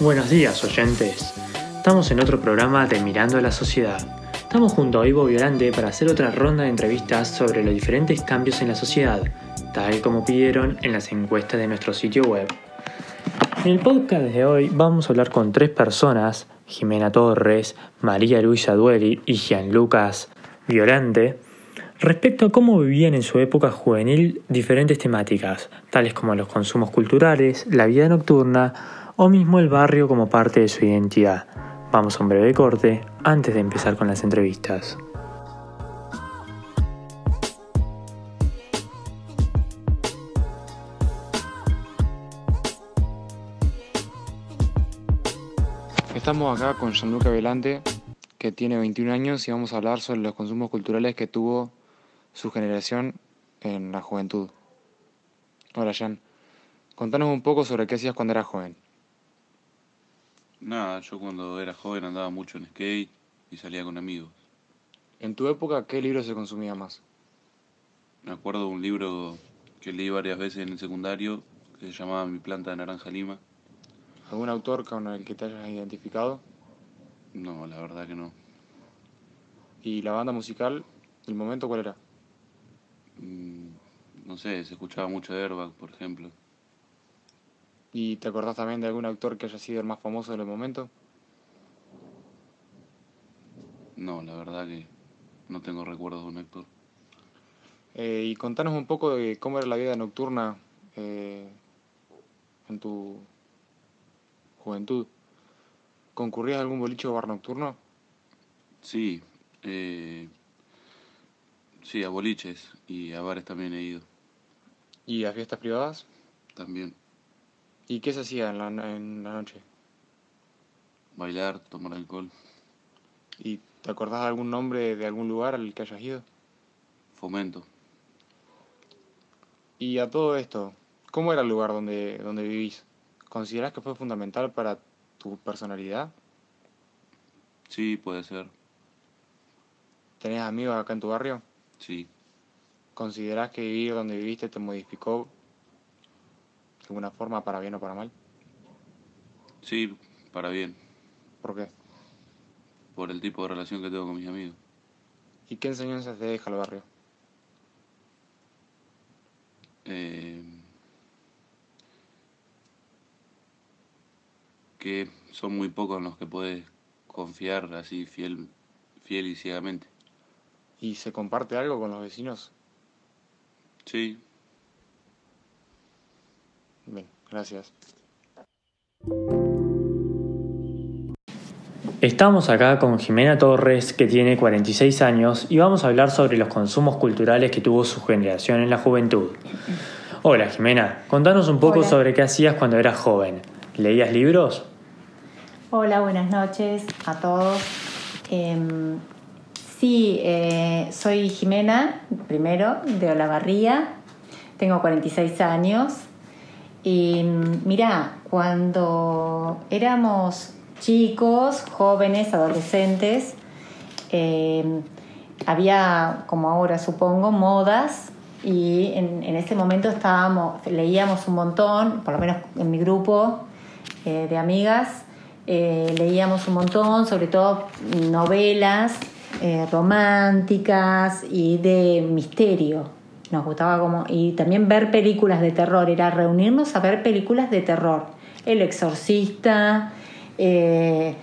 Buenos días, oyentes. Estamos en otro programa de Mirando a la Sociedad. Estamos junto a Ivo Violante para hacer otra ronda de entrevistas sobre los diferentes cambios en la sociedad, tal como pidieron en las encuestas de nuestro sitio web. En el podcast de hoy vamos a hablar con tres personas, Jimena Torres, María Luisa Dueli y Gianlucas Violante, respecto a cómo vivían en su época juvenil diferentes temáticas, tales como los consumos culturales, la vida nocturna o mismo el barrio como parte de su identidad. Vamos a un breve corte antes de empezar con las entrevistas. Estamos acá con Gianluca Velante, que tiene 21 años y vamos a hablar sobre los consumos culturales que tuvo su generación en la juventud. Hola Jan, contanos un poco sobre qué hacías cuando eras joven. Nada, yo cuando era joven andaba mucho en skate y salía con amigos. En tu época, ¿qué libro se consumía más? Me acuerdo de un libro que leí varias veces en el secundario que se llamaba Mi planta de naranja lima. ¿Algún autor con el que te hayas identificado? No, la verdad que no. ¿Y la banda musical, el momento cuál era? Mm, no sé, se escuchaba mucho Airbag, por ejemplo. ¿Y te acordás también de algún actor que haya sido el más famoso en el momento? No, la verdad que no tengo recuerdos de un actor. Eh, y contanos un poco de cómo era la vida nocturna eh, en tu juventud. ¿Concurrías a algún boliche o bar nocturno? Sí, eh, sí, a boliches y a bares también he ido. ¿Y a fiestas privadas? También. ¿Y qué se hacía en la, en la noche? Bailar, tomar alcohol. ¿Y te acordás de algún nombre de algún lugar al que hayas ido? Fomento. Y a todo esto, ¿cómo era el lugar donde, donde vivís? ¿Considerás que fue fundamental para tu personalidad? Sí, puede ser. ¿Tenés amigos acá en tu barrio? Sí. ¿Considerás que vivir donde viviste te modificó alguna forma, para bien o para mal? Sí, para bien. ¿Por qué? Por el tipo de relación que tengo con mis amigos. ¿Y qué enseñanzas te deja el barrio? Eh, que son muy pocos en los que puedes confiar así fiel, fiel y ciegamente. ¿Y se comparte algo con los vecinos? Sí. Bien, gracias. Estamos acá con Jimena Torres, que tiene 46 años, y vamos a hablar sobre los consumos culturales que tuvo su generación en la juventud. Hola Jimena, contanos un poco Hola. sobre qué hacías cuando eras joven. ¿Leías libros? Hola, buenas noches a todos. Em, sí, eh, soy Jimena, primero, de Olavarría. Tengo 46 años. Y mira, cuando éramos chicos, jóvenes, adolescentes, em, había, como ahora supongo, modas y en, ese momento estábamos, leíamos un montón, por lo menos en mi grupo eh, de amigas, eh, leíamos un montón, sobre todo novelas eh, románticas y de misterio. Nos gustaba como. Y también ver películas de terror, era reunirnos a ver películas de terror. El Exorcista, eh,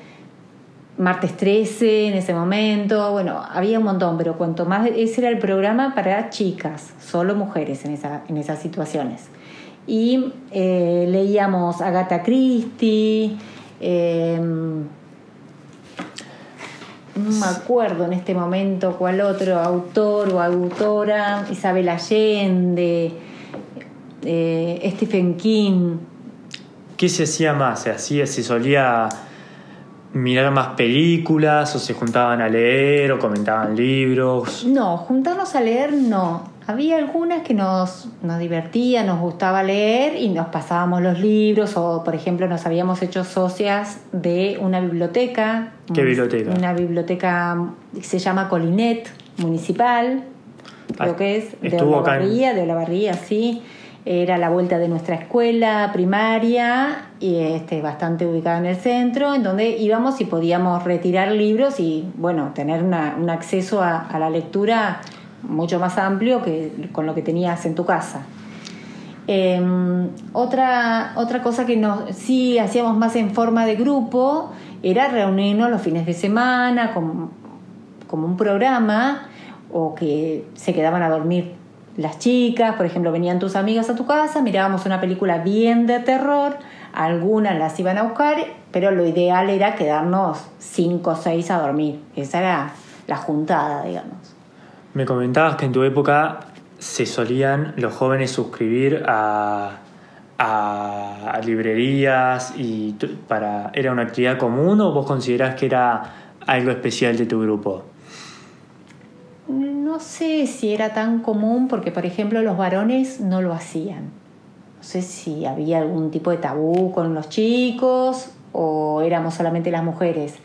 Martes 13 en ese momento, bueno, había un montón, pero cuanto más. Ese era el programa para chicas, solo mujeres en, esa, en esas situaciones. Y eh, leíamos Agatha Christie. eh, no me acuerdo en este momento cuál otro autor o autora, Isabel Allende, eh, Stephen King. ¿Qué se hacía más? ¿Se hacía, se solía mirar más películas o se juntaban a leer o comentaban libros? No, juntarnos a leer no. Había algunas que nos, nos divertían, nos gustaba leer y nos pasábamos los libros o, por ejemplo, nos habíamos hecho socias de una biblioteca. ¿Qué biblioteca? Una biblioteca que se llama Colinet, municipal, creo Ah, que es, de en- Olavarría, de Olavarría, sí. era la vuelta de nuestra escuela primaria, y este, bastante ubicada en el centro, en donde íbamos y podíamos retirar libros y bueno, tener una, un acceso a, a, la lectura mucho más amplio que con lo que tenías en tu casa. Eh, otra, otra cosa que nos, sí hacíamos más en forma de grupo era reunirnos los fines de semana como, como un programa o que se quedaban a dormir las chicas, por ejemplo, venían tus amigas a tu casa, mirábamos una película bien de terror, algunas las iban a buscar, pero lo ideal era quedarnos cinco o seis a dormir. Esa era la juntada, digamos. Me comentabas que en tu época se solían los jóvenes suscribir a, a librerías y para era una actividad común o vos considerás que era algo especial de tu grupo? No sé si era tan común porque, por ejemplo, los varones no lo hacían. No sé si había algún tipo de tabú con los chicos o éramos solamente las mujeres.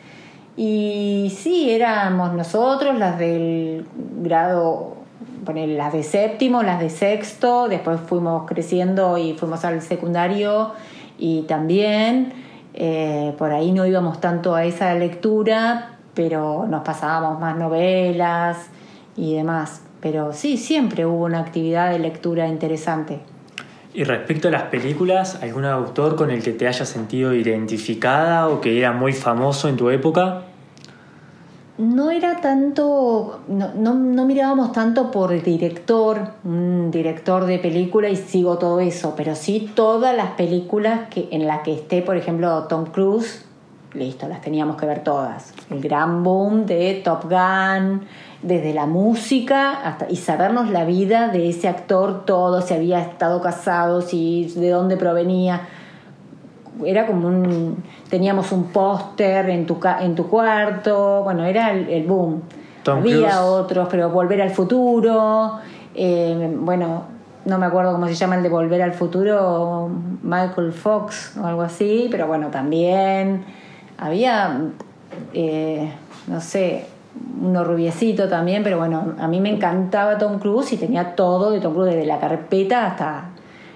Y sí, éramos nosotros, las del grado, bueno, las de séptimo, las de sexto, después fuimos creciendo y fuimos al secundario y también eh, por ahí no íbamos tanto a esa lectura, pero nos pasábamos más novelas y demás. Pero sí, siempre hubo una actividad de lectura interesante. Y respecto a las películas, ¿algún autor con el que te hayas sentido identificada o que era muy famoso en tu época? No era tanto, no, no, mirábamos tanto por director, un director de película y sigo todo eso, pero sí todas las películas que, en las que esté, por ejemplo, Tom Cruise, listo, las teníamos que ver todas. El gran boom de Top Gun, desde la música hasta y sabernos la vida de ese actor todo, si había estado casado, si de dónde provenía. Era como un teníamos un póster en tu en tu cuarto, bueno, era el, el boom. Tom había otros, pero Volver al futuro, eh, bueno, no me acuerdo cómo se llama el de Volver al futuro, Michael Fox o algo así, pero bueno, también había eh, no sé, uno rubiecito también, pero bueno, a mí me encantaba Tom Cruise y tenía todo de Tom Cruise, desde la carpeta hasta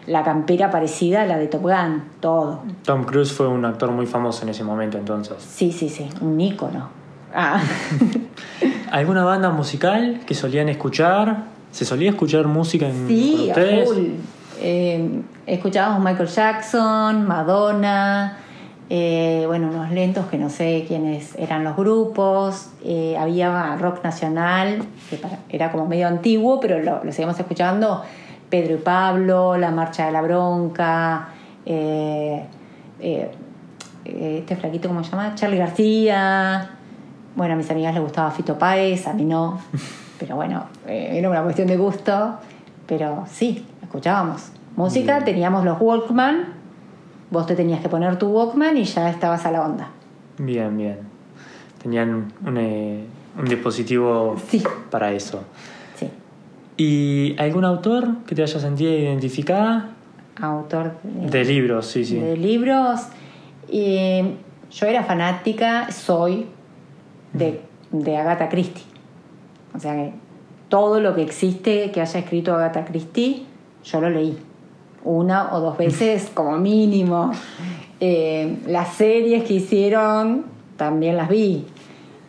la campera parecida a la de Top Gun, todo. Tom Cruise fue un actor muy famoso en ese momento entonces. Sí, sí, sí, un ícono. Ah. ¿Alguna banda musical que solían escuchar? ¿Se solía escuchar música en Sí, ustedes? full. Eh, escuchábamos Michael Jackson, Madonna, eh, bueno, unos lentos que no sé quiénes eran los grupos. eh, había rock nacional, que para- era como medio antiguo, pero lo, lo seguimos escuchando. Pedro y Pablo, La Marcha de la Bronca, eh, este flaquito, ¿cómo se llama? Charlie García. Bueno, a mis amigas les gustaba Fito Páez, a mí no. Pero bueno, era una cuestión de gusto. Pero sí, escuchábamos. Música, teníamos los Walkman. Vos te tenías que poner tu Walkman y ya estabas a la onda. Bien, bien. Tenían un, eh, un dispositivo Sí. para eso. Sí. ¿Y algún autor que te haya sentido identificada? Autor de, De libros, sí, sí. de libros. Y yo era fanática, soy, de, de Agatha Christie. O sea que todo lo que existe que haya escrito Agatha Christie, yo lo leí. Una o dos veces como mínimo. Eh, las series que hicieron también las vi.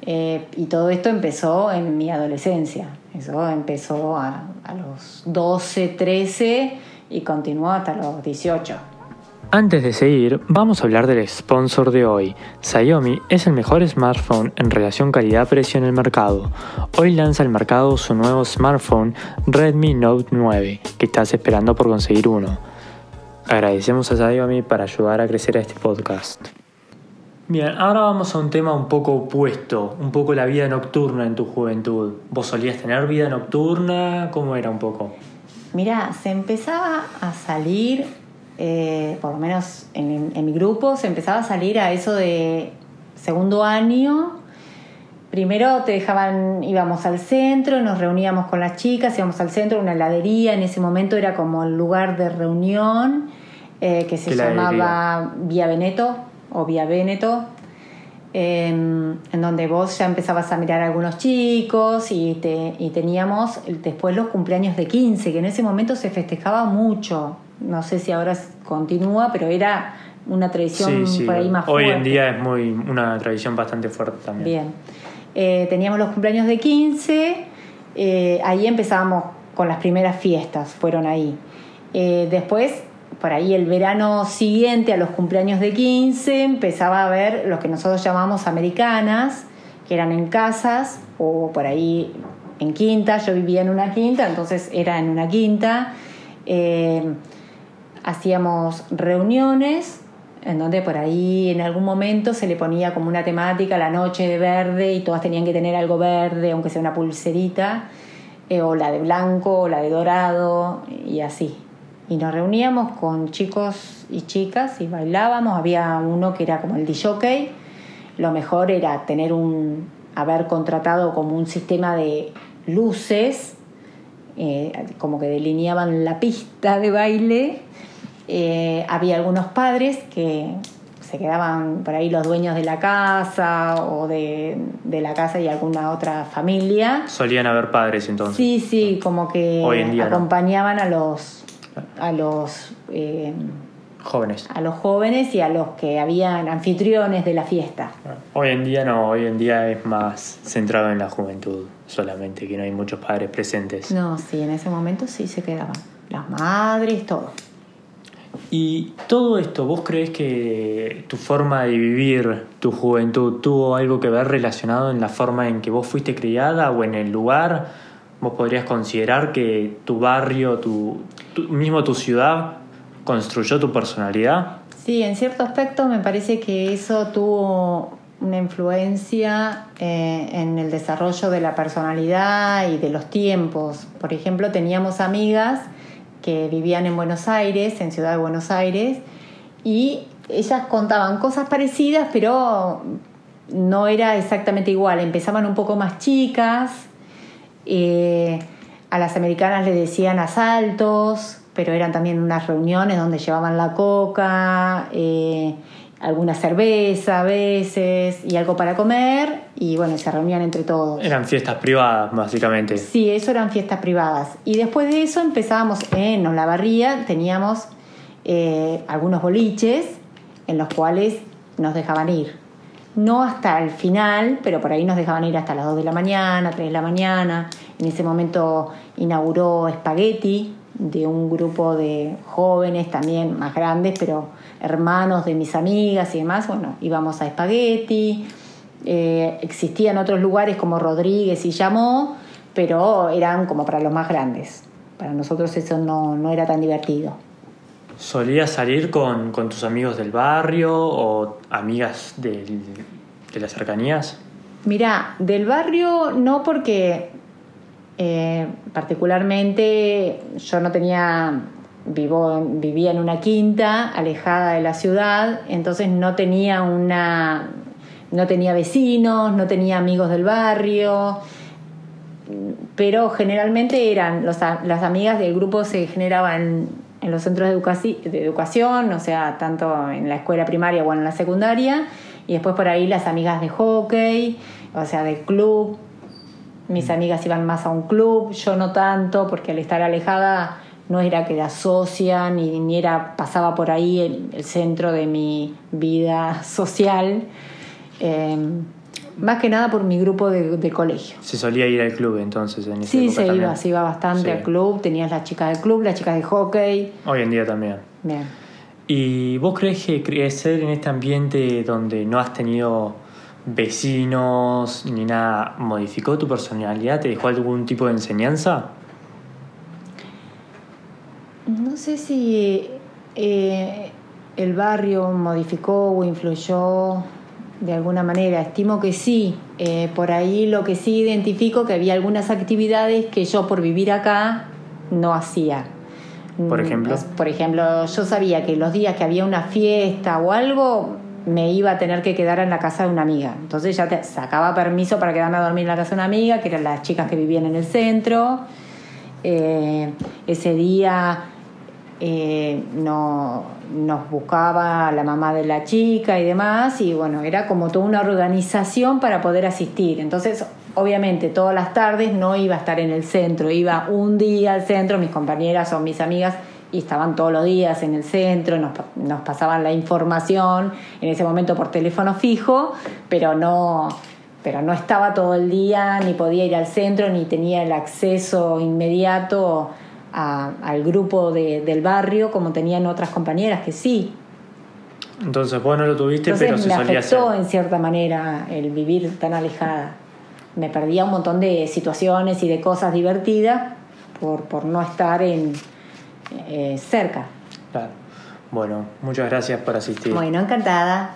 Eh, y todo esto empezó en mi adolescencia. Eso empezó a, a los 12, 13 y continuó hasta los 18. Antes de seguir, vamos a hablar del sponsor de hoy. Xiaomi es el mejor smartphone en relación calidad-precio en el mercado. Hoy lanza al mercado su nuevo smartphone Redmi Note 9, que estás esperando por conseguir uno. Agradecemos a Xiaomi para ayudar a crecer a este podcast. Bien, ahora vamos a un tema un poco opuesto, un poco la vida nocturna en tu juventud. ¿Vos solías tener vida nocturna? ¿Cómo era un poco? Mira, se empezaba a salir, eh, por lo menos en, en mi grupo, se empezaba a salir a eso de segundo año. Primero te dejaban, íbamos al centro, nos reuníamos con las chicas, íbamos al centro, una heladería, en ese momento era como el lugar de reunión eh, que se llamaba Vía Veneto o Vía Veneto, eh, en donde vos ya empezabas a mirar a algunos chicos y, te, y teníamos después los cumpleaños de 15, que en ese momento se festejaba mucho. No sé si ahora continúa, pero era una tradición Sí, sí. por ahí más Hoy fuerte. en día es muy una tradición bastante fuerte también. Bien. Eh, teníamos los cumpleaños de 15, eh, ahí empezábamos con las primeras fiestas, fueron ahí. Eh, después, por ahí el verano siguiente a los cumpleaños de 15, empezaba a haber lo que nosotros llamamos americanas, que eran en casas o por ahí en quinta. Yo vivía en una quinta, entonces era en una quinta. Eh, hacíamos reuniones en donde por ahí en algún momento se le ponía como una temática la noche de verde y todas tenían que tener algo verde, aunque sea una pulserita, eh, o la de blanco, o la de dorado, y así. Y nos reuníamos con chicos y chicas y bailábamos. Había uno que era como el DJ. Lo mejor era tener un, haber contratado como un sistema de luces eh, como que delineaban la pista de baile. Eh, había algunos padres que se quedaban por ahí los dueños de la casa o de, de la casa y alguna otra familia. Solían haber padres entonces. Sí, sí, como que Hoy en día no. acompañaban a los a los eh, Jóvenes. a los jóvenes y a los que habían anfitriones de la fiesta. Hoy en día no, hoy en día es más centrado en la juventud solamente, que no hay muchos padres presentes. No, sí, en ese momento sí se quedaban. Las madres, todo. Y todo esto, ¿vos crees que tu forma de vivir tu juventud tuvo algo que ver relacionado en la forma en que vos fuiste criada o en el lugar? ¿Vos podrías considerar que tu barrio, tu, mismo tu ciudad, construyó tu personalidad? Sí, en cierto aspecto me parece que eso tuvo una influencia eh, en el desarrollo de la personalidad y de los tiempos. Por ejemplo, teníamos amigas que vivían en Buenos Aires, en Ciudad de Buenos Aires, y ellas contaban cosas parecidas, pero no era exactamente igual. Empezaban un poco más chicas, eh, a las americanas le decían asaltos, pero eran también unas reuniones donde llevaban la coca, eh, alguna cerveza a veces y algo para comer y bueno, se reunían entre todos. Eran fiestas privadas, básicamente. Sí, eso eran fiestas privadas. Y después de eso empezábamos en Olavarría, teníamos eh, algunos boliches en los cuales nos dejaban ir. No hasta el final, pero por ahí nos dejaban ir hasta las 2 de la mañana, 3 de la mañana. En ese momento inauguró Spaghetti, de un grupo de jóvenes también más grandes, pero hermanos de mis amigas y demás. Bueno, íbamos a Spaghetti. Eh, existían otros lugares como Rodríguez y Llamó, pero eran como para los más grandes. Para nosotros eso no, no era tan divertido. ¿Solías salir con, con tus amigos del barrio o amigas del- de las cercanías? Mirá, del barrio no porque eh, particularmente yo no tenía, vivo, vivía en una quinta alejada de la ciudad, entonces no tenía una, no tenía vecinos, no tenía amigos del barrio, pero generalmente eran los las amigas del grupo se generaban en los centros de, de educación, o sea, tanto en la escuela primaria o en la secundaria, y después por ahí las amigas de hockey, o sea, del club. Mis amigas iban más a un club, yo no tanto, porque al estar alejada no era que era socia, ni, ni era, pasaba por ahí el, el centro de mi vida social. Eh, más que nada por mi grupo de, de colegio. Se solía ir al club entonces en esa Sí, se también. iba, se iba bastante Sí. al club. Tenías las chicas del club, las chicas de hockey. Hoy en día también. Bien. ¿Y vos crees que crecer en este ambiente donde no has tenido vecinos ni nada modificó tu personalidad? ¿Te dejó algún tipo de enseñanza? No sé si eh, el barrio modificó o influyó de alguna manera. Estimo que sí. Eh, por ahí lo que sí identifico que había algunas actividades que yo por vivir acá no hacía. Por ejemplo. Por ejemplo, yo sabía que los días que había una fiesta o algo me iba a tener que quedar en la casa de una amiga. Entonces ya te sacaba permiso para quedarme a dormir en la casa de una amiga, que eran las chicas que vivían en el centro. Eh, ese día eh, no, nos buscaba la mamá de la chica y demás, y bueno, era como toda una organización para poder asistir. Entonces, obviamente, todas las tardes no iba a estar en el centro, iba un día al centro, mis compañeras o mis amigas y estaban todos los días en el centro, nos, nos pasaban la información, en ese momento por teléfono fijo, pero no, pero no estaba todo el día, ni podía ir al centro, ni tenía el acceso inmediato a- al grupo de- del barrio como tenían otras compañeras que sí. Entonces vos no lo tuviste, Entonces pero se me solía hacer. afectó en cierta manera el vivir tan alejada. Me perdía un montón de situaciones y de cosas divertidas por, por no estar en, eh, cerca. Claro. Bueno, muchas gracias por asistir. Bueno, encantada.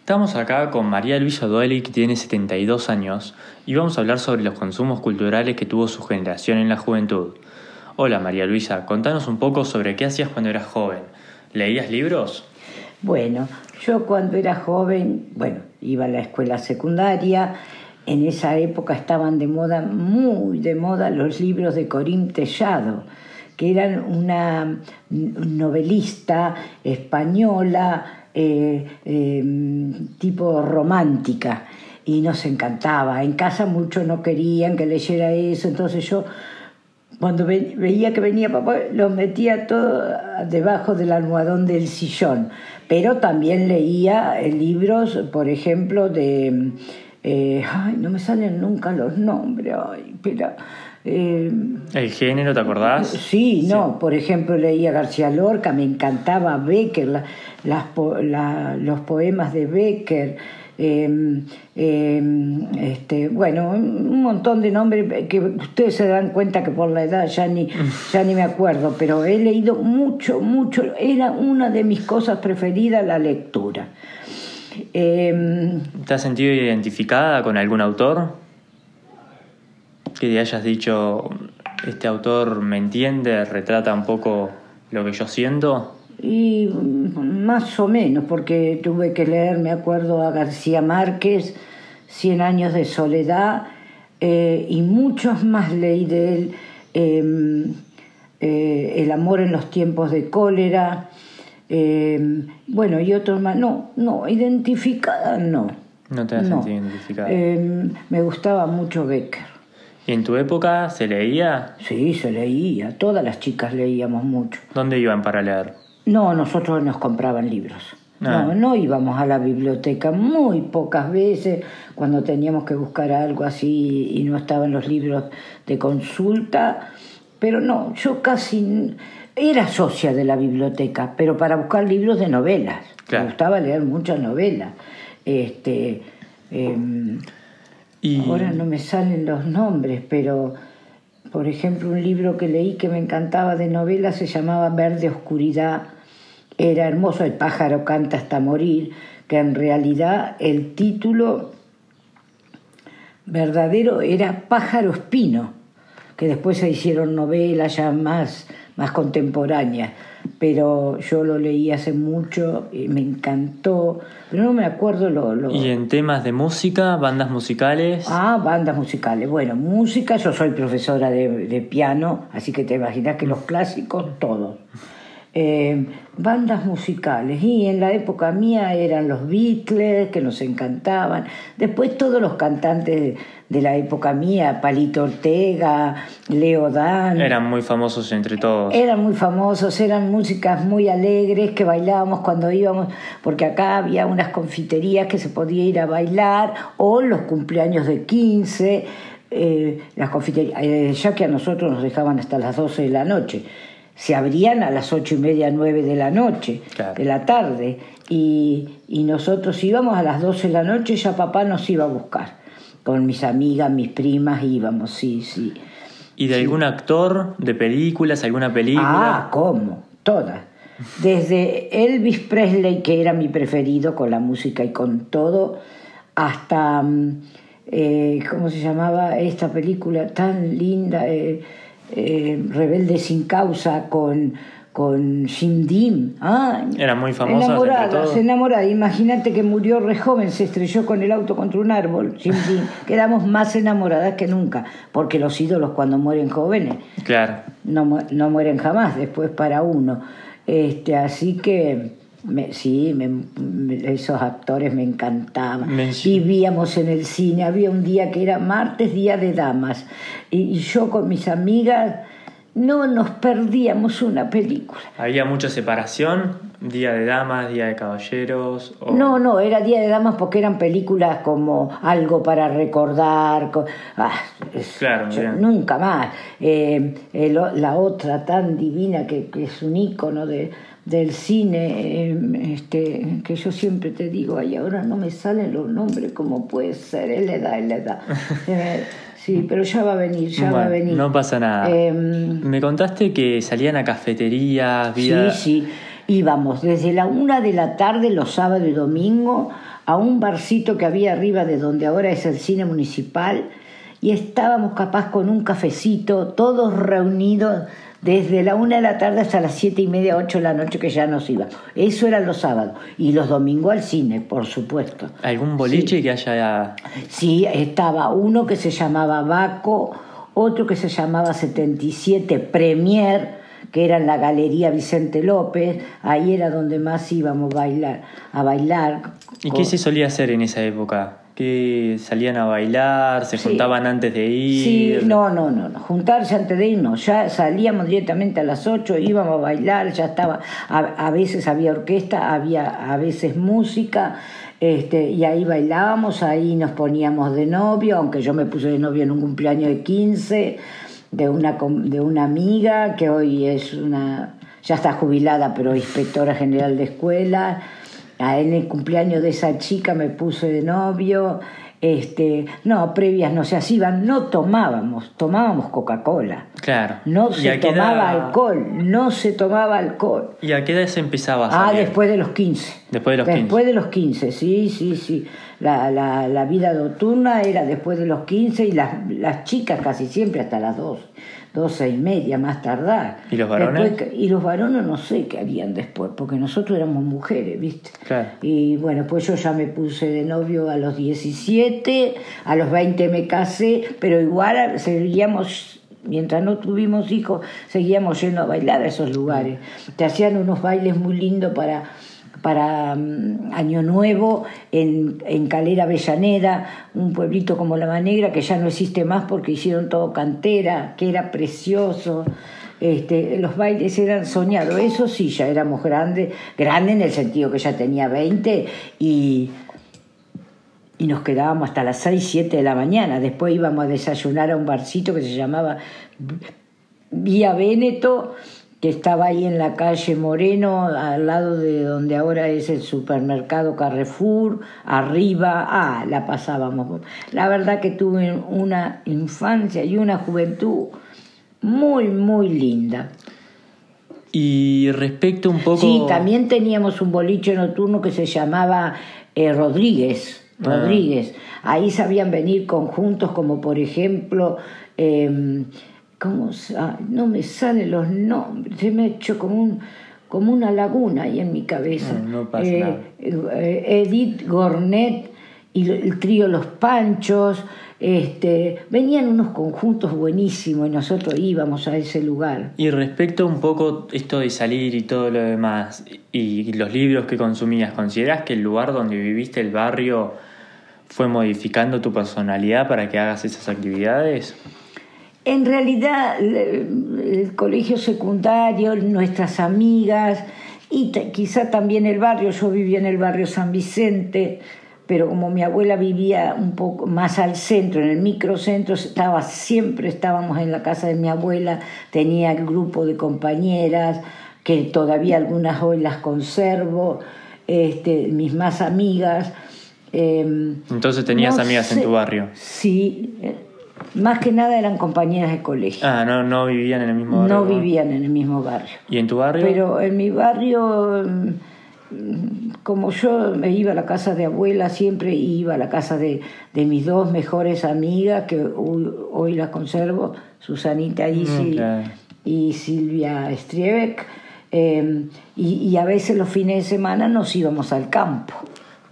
Estamos acá con María Luisa Dueli, que tiene 72 años, y vamos a hablar sobre los consumos culturales que tuvo su generación en la juventud. Hola María Luisa, contanos un poco sobre qué hacías cuando eras joven. ¿Leías libros? Bueno, yo cuando era joven, bueno, iba a la escuela secundaria, en esa época estaban de moda, muy de moda, los libros de Corín Tellado, que eran una novelista española, eh, eh, tipo romántica, y nos encantaba. En casa muchos no querían que leyera eso, entonces yo cuando ve- veía que venía papá, los metía todo debajo del almohadón del sillón. Pero también leía eh, libros, por ejemplo, de... eh, ay, no me salen nunca los nombres. Ay, pero, eh, ¿El género, te acordás? Sí, no, por ejemplo leía García Lorca, me encantaba Becker, la- las po- la- los poemas de Becker, eh, eh, este, bueno, un montón de nombres que ustedes se dan cuenta que por la edad ya ni, ya ni me acuerdo, pero he leído mucho, mucho, era una de mis cosas preferidas la lectura. Eh, ¿Te has sentido identificada con algún autor? Que te hayas dicho, este autor me entiende, retrata un poco lo que yo siento. Y mm, más o menos, porque tuve que leer, me acuerdo, a García Márquez, Cien años de soledad, eh, y muchos más leí de él, eh, eh, El amor en los tiempos de cólera, eh, bueno, y otros más. No, no, identificada no. No te has No. sentido identificada. Eh, me gustaba mucho Becker. ¿Y en tu época se leía? Sí, se leía, todas las chicas leíamos mucho. ¿Dónde iban para leer? No, nosotros nos compraban libros. Ah. No, no íbamos a la biblioteca muy pocas veces cuando teníamos que buscar algo así y no estaban los libros de consulta. Pero no, yo casi era socia de la biblioteca, pero para buscar libros de novelas. Claro. Me gustaba leer muchas novelas. Este, em, Y Ahora no me salen los nombres, pero por ejemplo un libro que leí que me encantaba de novela se llamaba Verde Oscuridad. Era hermoso, el pájaro canta hasta morir, que en realidad el título verdadero era Pájaro Espino, que después se hicieron novelas ya más, más contemporáneas. Pero yo lo leí hace mucho y me encantó, pero no me acuerdo lo... lo... ¿Y en temas de música, bandas musicales? Ah, bandas musicales. Bueno, música, yo soy profesora de, de piano, así que te imaginas que los clásicos, todos. Eh, bandas musicales, y en la época mía eran los Beatles, que nos encantaban. Después todos los cantantes de, la época mía, Palito Ortega, Leo Dan. Eran muy famosos entre todos. Eran muy famosos, eran músicas muy alegres que bailábamos cuando íbamos, porque acá había unas confiterías que se podía ir a bailar, o los cumpleaños de 15, eh, las confiterías, eh, ya que a nosotros nos dejaban hasta las 12 de la noche. Se abrían a las ocho y media, nueve de la noche, Claro. de la tarde, y, y nosotros íbamos a las 12 de la noche, ya papá nos iba a buscar. Con mis amigas, mis primas íbamos, sí, sí. ¿Y de algún actor de películas, alguna Ah, película? ¿cómo? Todas. Desde Elvis Presley, que era mi preferido con la música y con todo, hasta, mm, eh, ¿cómo se llamaba esta película tan linda? Eh, eh, Rebelde sin causa con, con Jim Dean. Ah, Eran muy famosas Enamoradas, todos. enamorada. Imagínate que murió re joven, se estrelló con el auto contra un árbol. Jim Dean. Quedamos más enamoradas que nunca, porque los ídolos cuando mueren jóvenes Claro. no, no mueren jamás después para uno. Este, así que Me- sí, me- me- esos actores me encantaban. Vivíamos en el cine, había un día que era martes, día de damas, y, y yo con mis amigas no nos perdíamos una película. ¿Había mucha separación? ¿Día de damas, día de caballeros? o- No, no, era Día de Damas porque eran películas como algo para recordar. co- ah, es- Claro, yo nunca más. Eh, el la otra tan divina que, que es un ícono de, del cine, eh, este, que yo siempre te digo, ay, ahora no me salen los nombres, ¿cómo puede ser? La edad, es la edad. Eh, sí, pero ya va a venir, ya va a venir. No pasa nada. Em, Me contaste que salían a cafeterías, vida... Sí, sí. Íbamos desde la una de la tarde los sábados y domingo a un barcito que había arriba de donde ahora es el cine municipal y estábamos capaz con un cafecito, todos reunidos desde la una de la tarde hasta las siete y media, ocho de la noche que ya nos íbamos. Eso eran los sábados. Y los domingos al cine, por supuesto. ¿Algún boliche que haya... Sí, estaba uno que se llamaba Baco, otro que se llamaba 77 Premier, que era en la Galería Vicente López, ahí era donde más íbamos bailar. A bailar. ¿Y qué se solía hacer en esa época? ¿Que salían a bailar? ¿Se Sí. juntaban antes de ir? Sí, no, no, no, no, juntarse antes de irnos, ya salíamos directamente a las 8, íbamos a bailar, ya estaba, a, a veces había orquesta, había a veces música, este, y ahí bailábamos, ahí nos poníamos de novio, aunque yo me puse de novio en un cumpleaños de 15, de una, de una amiga que hoy es una, ya está jubilada, pero inspectora general de escuela. En el cumpleaños de esa chica me puse de novio. Este, no, previas no se hacían, no tomábamos, tomábamos Coca-Cola. Claro. No ¿Y se tomaba edad- alcohol, no se tomaba alcohol. ¿Y a qué edad se empezaba a Ah, después de los 15. Después de los 15. Después de los 15, sí, sí, sí. La, la, la vida nocturna era después de los 15 y las, las chicas casi siempre hasta las 2, 12 y media más tardar. ¿Y los varones? Después y los varones no sé qué habían después, porque nosotros éramos mujeres, ¿viste? Claro. Y bueno, pues yo ya me puse de novio a los 17, a los 20 me casé, pero igual seguíamos, mientras no tuvimos hijos, seguíamos yendo a bailar a esos lugares. Te hacían unos bailes muy lindos para para mm, Año Nuevo en, en Calera Avellaneda, un pueblito como La Negra que ya no existe más porque hicieron todo cantera, que era precioso. Este, los bailes eran soñados, eso sí, ya éramos grandes, grandes en el sentido que ya tenía 20 y, y nos quedábamos hasta las 6, 7 de la mañana. Después íbamos a desayunar a un barcito que se llamaba Vía Véneto, que estaba ahí en la calle Moreno, al lado de donde ahora es el supermercado Carrefour, arriba, ah, la pasábamos. La verdad que tuve una infancia y una juventud muy, muy linda. Y respecto un poco... Sí, también teníamos un boliche nocturno que se llamaba eh, Rodríguez. Ah. Rodríguez. Ahí sabían venir conjuntos como por ejemplo, eh, ¿cómo no me salen los nombres, se me ha hecho como un como una laguna ahí en mi cabeza. No, no pasa Eh, nada. eh, Edith Gornet y el trío Los Panchos, este, venían unos conjuntos buenísimos y nosotros íbamos a ese lugar. Y respecto un poco esto de salir y todo lo demás, y los libros que consumías, ¿consideras que el lugar donde viviste, el barrio, fue modificando tu personalidad para que hagas esas actividades? En realidad, el, colegio secundario, nuestras amigas y quizá también el barrio, yo vivía en el barrio San Vicente, pero como mi abuela vivía un poco más al centro, en el microcentro, estaba, siempre estábamos en la casa de mi abuela, tenía el grupo de compañeras, que todavía algunas hoy las conservo, este, mis más amigas. em, Entonces tenías no amigas en tu barrio. Sí, más que nada eran compañeras de colegio. Ah, no, no vivían en el mismo barrio. no vivían en el mismo barrio. ¿Y en tu barrio? Pero en mi barrio, mm, como yo me iba a la casa de abuela, siempre iba a la casa de, de mis dos mejores amigas, que hoy, hoy las conservo, Susanita Isi Mm, y Silvia Striebeck. eh, y, y a veces los fines de semana nos íbamos al campo.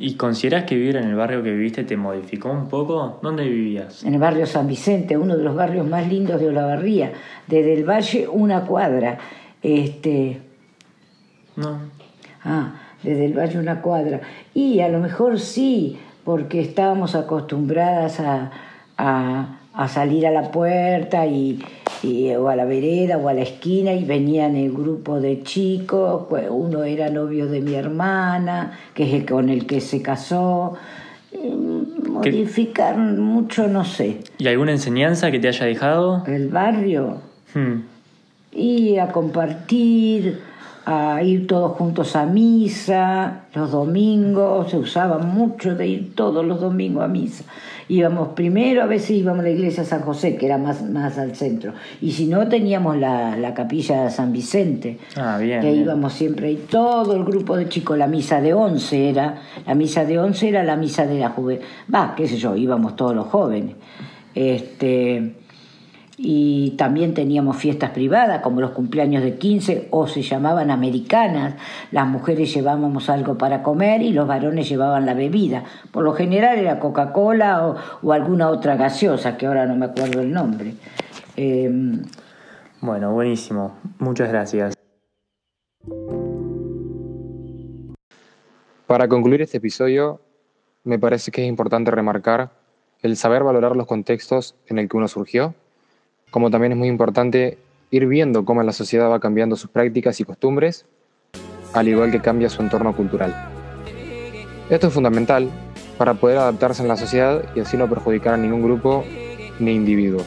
¿Y consideras que vivir en el barrio que viviste te modificó un poco? ¿Dónde vivías? en el barrio San Vicente, uno de los barrios más lindos de Olavarría, desde el valle una cuadra. Este, No. ah, desde el valle una cuadra. Y a lo mejor sí, porque estábamos acostumbradas a, a, salir a la puerta y, o a la vereda o a la esquina y venían el grupo de chicos, pues uno era novio de mi hermana, que es el con el que se casó. Modificar mucho, no sé. ¿Y alguna enseñanza que te haya dejado? El barrio. Hmm. Y a compartir, a ir todos juntos a misa, los domingos, se usaba mucho de ir todos los domingos a misa. Íbamos primero, a veces íbamos a la iglesia San José, que era más, más al centro, y si no teníamos la, la capilla de San Vicente, ah, bien, que íbamos siempre, y todo el grupo de chicos, la misa de once era, la misa de once era la misa de la juventud, va, qué sé yo, íbamos todos los jóvenes. Este, y también teníamos fiestas privadas como los cumpleaños de 15 o se llamaban americanas. Las mujeres llevábamos algo para comer y los varones llevaban la bebida. Por lo general era Coca-Cola o, alguna otra gaseosa que ahora no me acuerdo el nombre. Em, bueno, buenísimo. Muchas gracias. Para concluir este episodio, me parece que es importante remarcar el saber valorar los contextos en el que uno surgió como también es muy importante ir viendo cómo la sociedad va cambiando sus prácticas y costumbres, al igual que cambia su entorno cultural. Esto es fundamental para poder adaptarse en la sociedad y así no perjudicar a ningún grupo ni individuo.